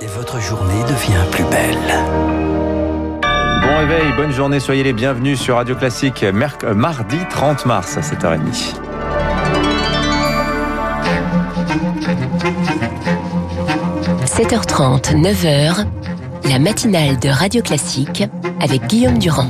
Et votre journée devient plus belle. Bon réveil, bonne journée, soyez les bienvenus sur Radio Classique, merc- euh, mardi 30 mars à 7h30. – 7h30, 9h, la matinale de Radio Classique avec Guillaume Durand.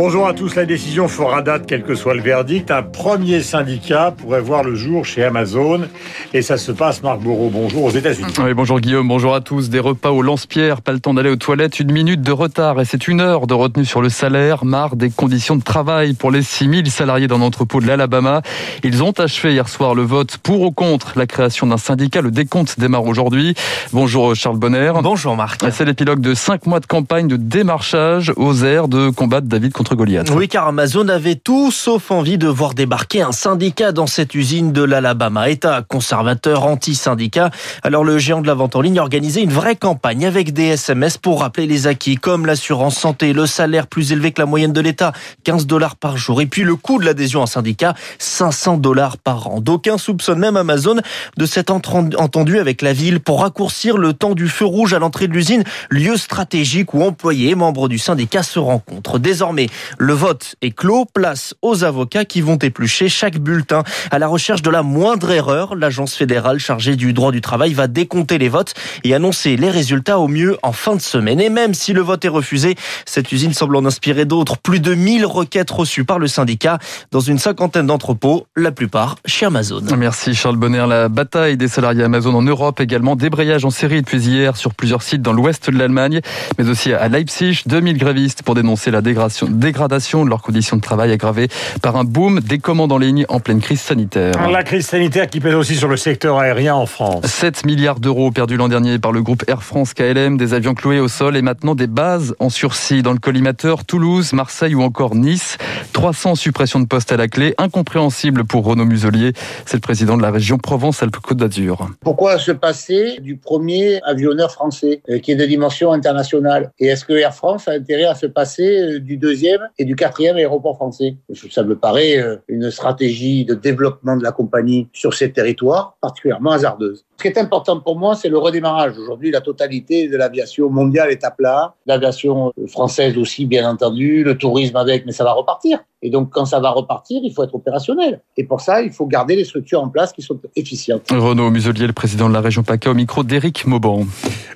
Bonjour à tous. La décision fera date, quel que soit le verdict. Un premier syndicat pourrait voir le jour chez Amazon. Et ça se passe, Marc Bourreau, bonjour aux États-Unis. Oui, bonjour Guillaume, bonjour à tous. Des repas au lance-pierre, pas le temps d'aller aux toilettes, une minute de retard et c'est une heure de retenue sur le salaire, marre des conditions de travail pour les 6000 salariés d'un entrepôt de l'Alabama. Ils ont achevé hier soir le vote pour ou contre la création d'un syndicat. Le décompte démarre aujourd'hui. Bonjour Charles Bonner. Bonjour Marc. C'est l'épilogue de 5 mois de campagne de démarchage aux airs de combattre David contre Oui, car Amazon avait tout sauf envie de voir débarquer un syndicat dans cette usine de l'Alabama. État conservateur, anti-syndicat. Alors le géant de la vente en ligne a organisé une vraie campagne avec des SMS pour rappeler les acquis, comme l'assurance santé, le salaire plus élevé que la moyenne de l'État, 15 dollars par jour. Et puis le coût de l'adhésion à un syndicat, 500 dollars par an. D'aucuns soupçonnent même Amazon de s'être entendu avec la ville pour raccourcir le temps du feu rouge à l'entrée de l'usine, lieu stratégique où employés et membres du syndicat se rencontrent. Désormais, le vote est clos, place aux avocats qui vont éplucher chaque bulletin. À la recherche de la moindre erreur, l'agence fédérale chargée du droit du travail va décompter les votes et annoncer les résultats au mieux en fin de semaine. Et même si le vote est refusé, cette usine semble en inspirer d'autres. Plus de 1000 requêtes reçues par le syndicat dans une cinquantaine d'entrepôts, la plupart chez Amazon. Merci Charles Bonner. La bataille des salariés Amazon en Europe également. Débrayage en série depuis hier sur plusieurs sites dans l'ouest de l'Allemagne, mais aussi à Leipzig. 2000 grévistes pour dénoncer la dégradation, dégradation de leurs conditions de travail aggravées par un boom des commandes en ligne en pleine crise sanitaire. La crise sanitaire qui pèse aussi sur le secteur aérien en France. 7 milliards d'euros perdus l'an dernier par le groupe Air France KLM, des avions cloués au sol et maintenant des bases en sursis dans le collimateur Toulouse, Marseille ou encore Nice. 300 suppressions de postes à la clé, incompréhensible pour Renaud Muselier, c'est le président de la région Provence-Alpes-Côte d'Azur. Pourquoi se passer du premier avionneur français euh, qui est de dimension internationale? Et est-ce que Air France a intérêt à se passer euh, du deuxième et du quatrième aéroport français Ça me paraît euh, une stratégie de développement de la compagnie sur ces territoires particulièrement hasardeuse. Ce qui est important pour moi, c'est le redémarrage. Aujourd'hui, la totalité de l'aviation mondiale est à plat, l'aviation française aussi, bien entendu, le tourisme avec, mais ça va repartir. Et donc, quand ça va repartir, il faut être opérationnel. Et pour ça, il faut garder les structures en place qui sont efficientes. Renaud Muselier, le président de la région PACA, au micro d'Éric Mauban.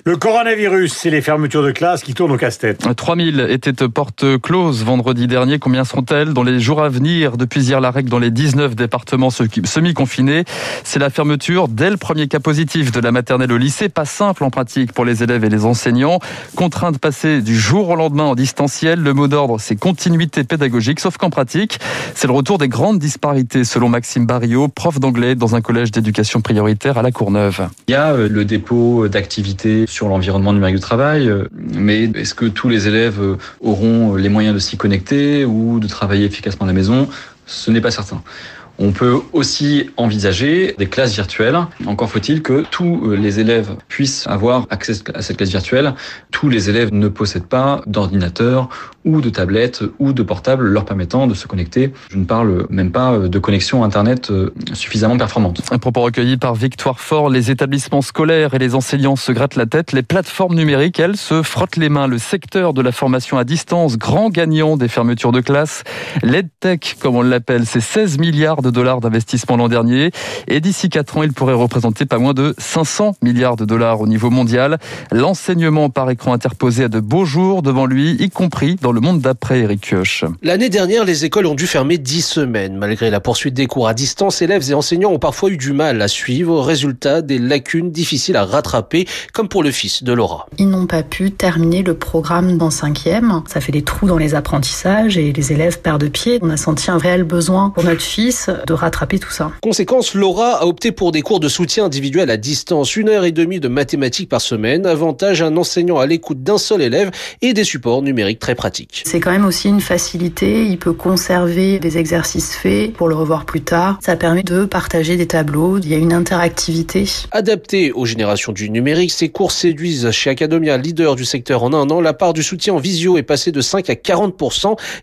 Le coronavirus, c'est les fermetures de classes qui tournent au casse-tête. 3000 étaient portes closes vendredi dernier. Combien seront-elles dans les jours à venir Depuis hier, la règle dans les 19 départements semi-confinés, c'est la fermeture dès le premier cas positif de la maternelle au lycée. Pas simple en pratique pour les élèves et les enseignants. Contraint de passer du jour au lendemain en distanciel. Le mot d'ordre, c'est continuité pédagogique, sauf qu'en pratique, c'est le retour des grandes disparités, selon Maxime Barriot, prof d'anglais dans un collège d'éducation prioritaire à La Courneuve. Il y a euh, le dépôt d'activités sur l'environnement numérique du travail, euh, mais est-ce que tous les élèves euh, auront les moyens de s'y connecter ou de travailler efficacement à la maison? Ce n'est pas certain. On peut aussi envisager des classes virtuelles. Encore faut-il que tous les élèves puissent avoir accès à cette classe virtuelle. Tous les élèves ne possèdent pas d'ordinateur ou de tablette ou de portable leur permettant de se connecter. Je ne parle même pas de connexion Internet suffisamment performante. Un propos recueilli par Victoire Fort. Les établissements scolaires et les enseignants se grattent la tête. Les plateformes numériques, elles, se frottent les mains. Le secteur de la formation à distance, grand gagnant des fermetures de classe. L'EdTech, comme on l'appelle, c'est 16 milliards de dollars d'investissement l'an dernier. Et d'ici 4 ans, il pourrait représenter pas moins de 500 milliards de dollars au niveau mondial. L'enseignement par écran interposé a de beaux jours devant lui, y compris dans le monde d'après, Eric Kioch. L'année dernière, les écoles ont dû fermer 10 semaines. Malgré la poursuite des cours à distance, élèves et enseignants ont parfois eu du mal à suivre. Résultat, des lacunes difficiles à rattraper, comme pour le fils de Laura. Ils n'ont pas pu terminer le programme dans cinquième. Ça fait des trous dans les apprentissages et les élèves perdent pied. On a senti un réel besoin pour notre fils de rattraper tout ça. Conséquence, Laura a opté pour des cours de soutien individuel à distance, une heure et demie de mathématiques par semaine. Avantage, un enseignant à l'écoute d'un seul élève et des supports numériques très pratiques. C'est quand même aussi une facilité. Il peut conserver des exercices faits pour le revoir plus tard. Ça permet de partager des tableaux. Il y a une interactivité. Adapté aux générations du numérique, ces cours séduisent chez Academia, leader du secteur en un an. La part du soutien en visio est passée de 5 à 40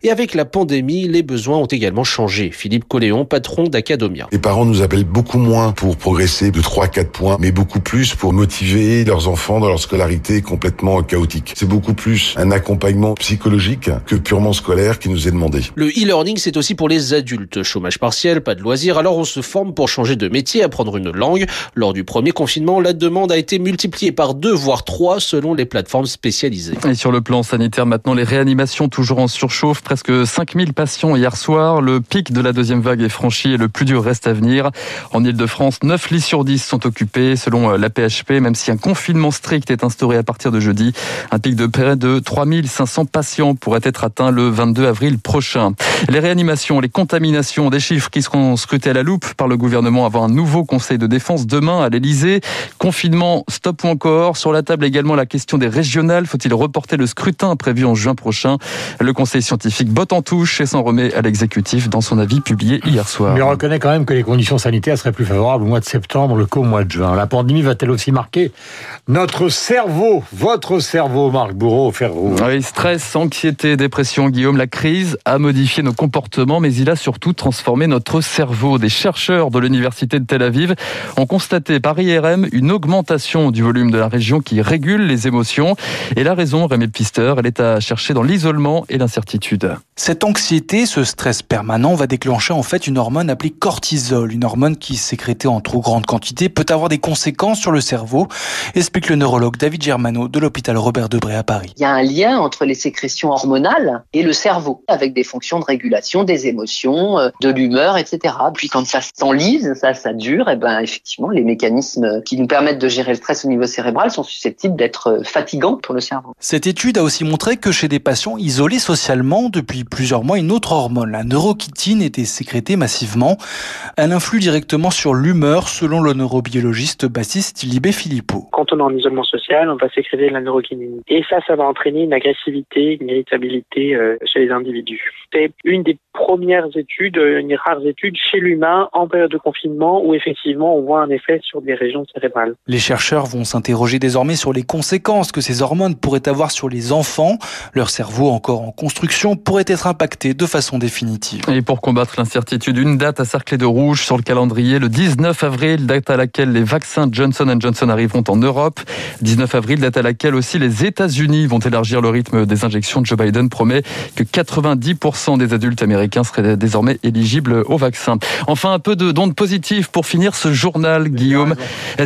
et avec la pandémie, les besoins ont également changé. Philippe Colléon, patron d'Acadomia. Les parents nous appellent beaucoup moins pour progresser de 3-4 points, mais beaucoup plus pour motiver leurs enfants dans leur scolarité complètement chaotique. C'est beaucoup plus un accompagnement psychologique que purement scolaire qui nous est demandé. Le e-learning, c'est aussi pour les adultes. Chômage partiel, pas de loisirs, alors on se forme pour changer de métier, apprendre une langue. Lors du premier confinement, la demande a été multipliée par deux, voire trois, selon les plateformes spécialisées. Et sur le plan sanitaire, maintenant, les réanimations toujours en surchauffe. Presque 5000 patients hier soir. Le pic de la deuxième vague est franchi et le plus dur reste à venir. En Ile-de-France, 9 lits sur 10 sont occupés, selon la PHP, même si un confinement strict est instauré à partir de jeudi. Un pic de près de 3500 patients pourrait être atteint le 22 avril prochain. Les réanimations, les contaminations, des chiffres qui seront scrutés à la loupe par le gouvernement avant un nouveau conseil de défense demain à l'Elysée. Confinement, stop ou encore. Sur la table également la question des régionales. Faut-il reporter le scrutin prévu en juin prochain? Le conseil scientifique botte en touche et s'en remet à l'exécutif dans son avis publié hier soir. Mais on reconnaît quand même que les conditions sanitaires seraient plus favorables au mois de septembre qu'au mois de juin. La pandémie va-t-elle aussi marquer notre cerveau, votre cerveau, Marc Bourreau, Ferro Oui, stress, anxiété, dépression, Guillaume, la crise a modifié nos comportements, mais il a surtout transformé notre cerveau. Des chercheurs de l'université de Tel Aviv ont constaté par IRM une augmentation du volume de la région qui régule les émotions. Et la raison, Rémi Pister, elle est à chercher dans l'isolement et l'incertitude. Cette anxiété, ce stress permanent va déclencher en fait une hormone appelée cortisol, une hormone qui sécrétée en trop grande quantité peut avoir des conséquences sur le cerveau, explique le neurologue David Germano de l'hôpital Robert Debré à Paris. Il y a un lien entre les sécrétions hormonales et le cerveau, avec des fonctions de régulation des émotions, euh, de l'humeur, etc. Puis quand ça s'enlise, ça, ça dure, et ben effectivement, les mécanismes qui nous permettent de gérer le stress au niveau cérébral sont susceptibles d'être euh, fatigants pour le cerveau. Cette étude a aussi montré que chez des patients isolés socialement depuis plusieurs mois, une autre hormone, la neurochitine, était sécrétée massivement. Elle influe directement sur l'humeur, selon le neurobiologiste bassiste Libé Philippot. Quand on est en isolement social, on va sécréter de la neurokinine. Et ça, ça va entraîner une agressivité, une irritabilité euh, chez les individus. C'est une des premières études, une des rares études chez l'humain en période de confinement où effectivement on voit un effet sur des régions cérébrales. Les chercheurs vont s'interroger désormais sur les conséquences que ces hormones pourraient avoir sur les enfants. Leur cerveau, encore en construction, pourrait être impacté de façon définitive. Et pour combattre l'incertitude, une date à cercler de rouge sur le calendrier, le 19 avril, date à laquelle les vaccins Johnson Johnson arriveront en Europe. 19 avril, date à laquelle aussi les États-Unis vont élargir le rythme des injections. Joe Biden promet que 90% des adultes américains seraient désormais éligibles au vaccin. Enfin, un peu de d'ondes positives pour finir ce journal, Guillaume.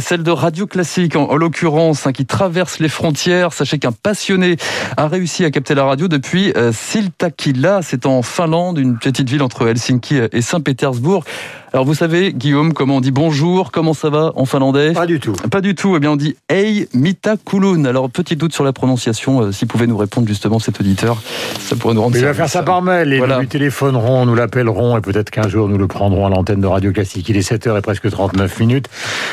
Celle de Radio Classique, en, l'occurrence, hein, qui traverse les frontières. Sachez qu'un passionné a réussi à capter la radio depuis euh, Siltakila. C'est en Finlande, une petite ville entre Helsinki et Saint-Pétersbourg. Alors vous savez, Guillaume, comment on dit bonjour, comment ça va en finlandais Pas du tout. Pas du tout. Eh bien, on dit Ei Mita Kulun. Alors, petit doute sur la prononciation. Euh, S'il pouvait nous répondre justement cet auditeur, ça pourrait nous rendre. Mais il va faire ça par mail et Voilà. nous lui téléphonerons, nous l'appellerons et peut-être qu'un jour nous le prendrons à l'antenne de Radio Classique. Il est 7h et presque 39 minutes.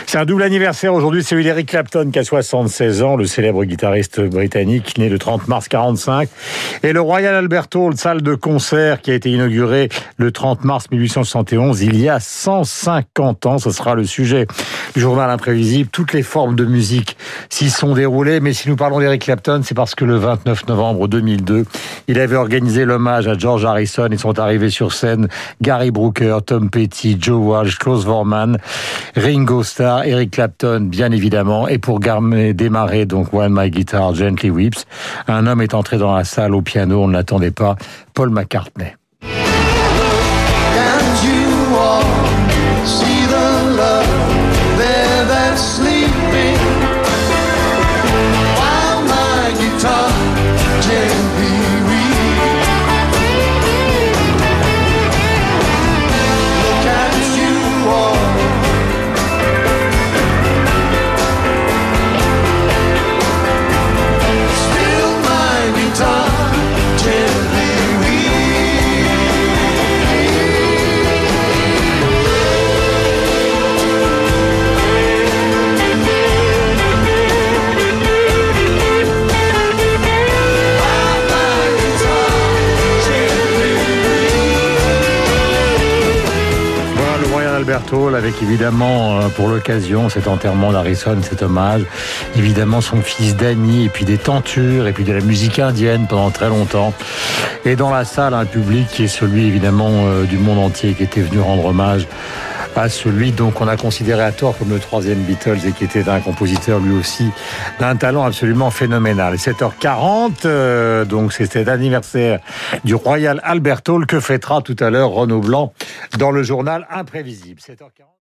C'est un double anniversaire aujourd'hui, celui d'Eric Clapton qui a 76 ans, le célèbre guitariste britannique né le 30 mars 45 et le Royal Albert Hall, salle de concert qui a été inaugurée le 30 mars 1871, il y a 150 ans. Ce sera le sujet du journal imprévisible. Toutes les formes de musique s'y sont déroulées, mais si nous parlons d'Eric Clapton, c'est parce que le 29 novembre 2002, il avait organisé l'hommage à George Harrison et sont arrivés sur scène Gary Brooker, Tom Petty, Joe Walsh, Klaus Vorman, Ringo Starr, Eric Clapton, bien évidemment. Et pour démarrer donc When My Guitar Gently Weeps, un homme est entré dans la salle au piano, on ne l'attendait pas, Paul McCartney. Avec évidemment euh, pour l'occasion cet enterrement d'Harrison, cet hommage, évidemment son fils Danny et puis des tentures et puis de la musique indienne pendant très longtemps. Et dans la salle, un public qui est celui évidemment euh, du monde entier qui était venu rendre hommage à celui donc qu'on a considéré à tort comme le troisième Beatles et qui était un compositeur lui aussi d'un talent absolument phénoménal. 7h40, euh, donc c'était l'anniversaire du Royal Albert Hall que fêtera tout à l'heure Renaud Blanc dans le journal Imprévisible. 7h40.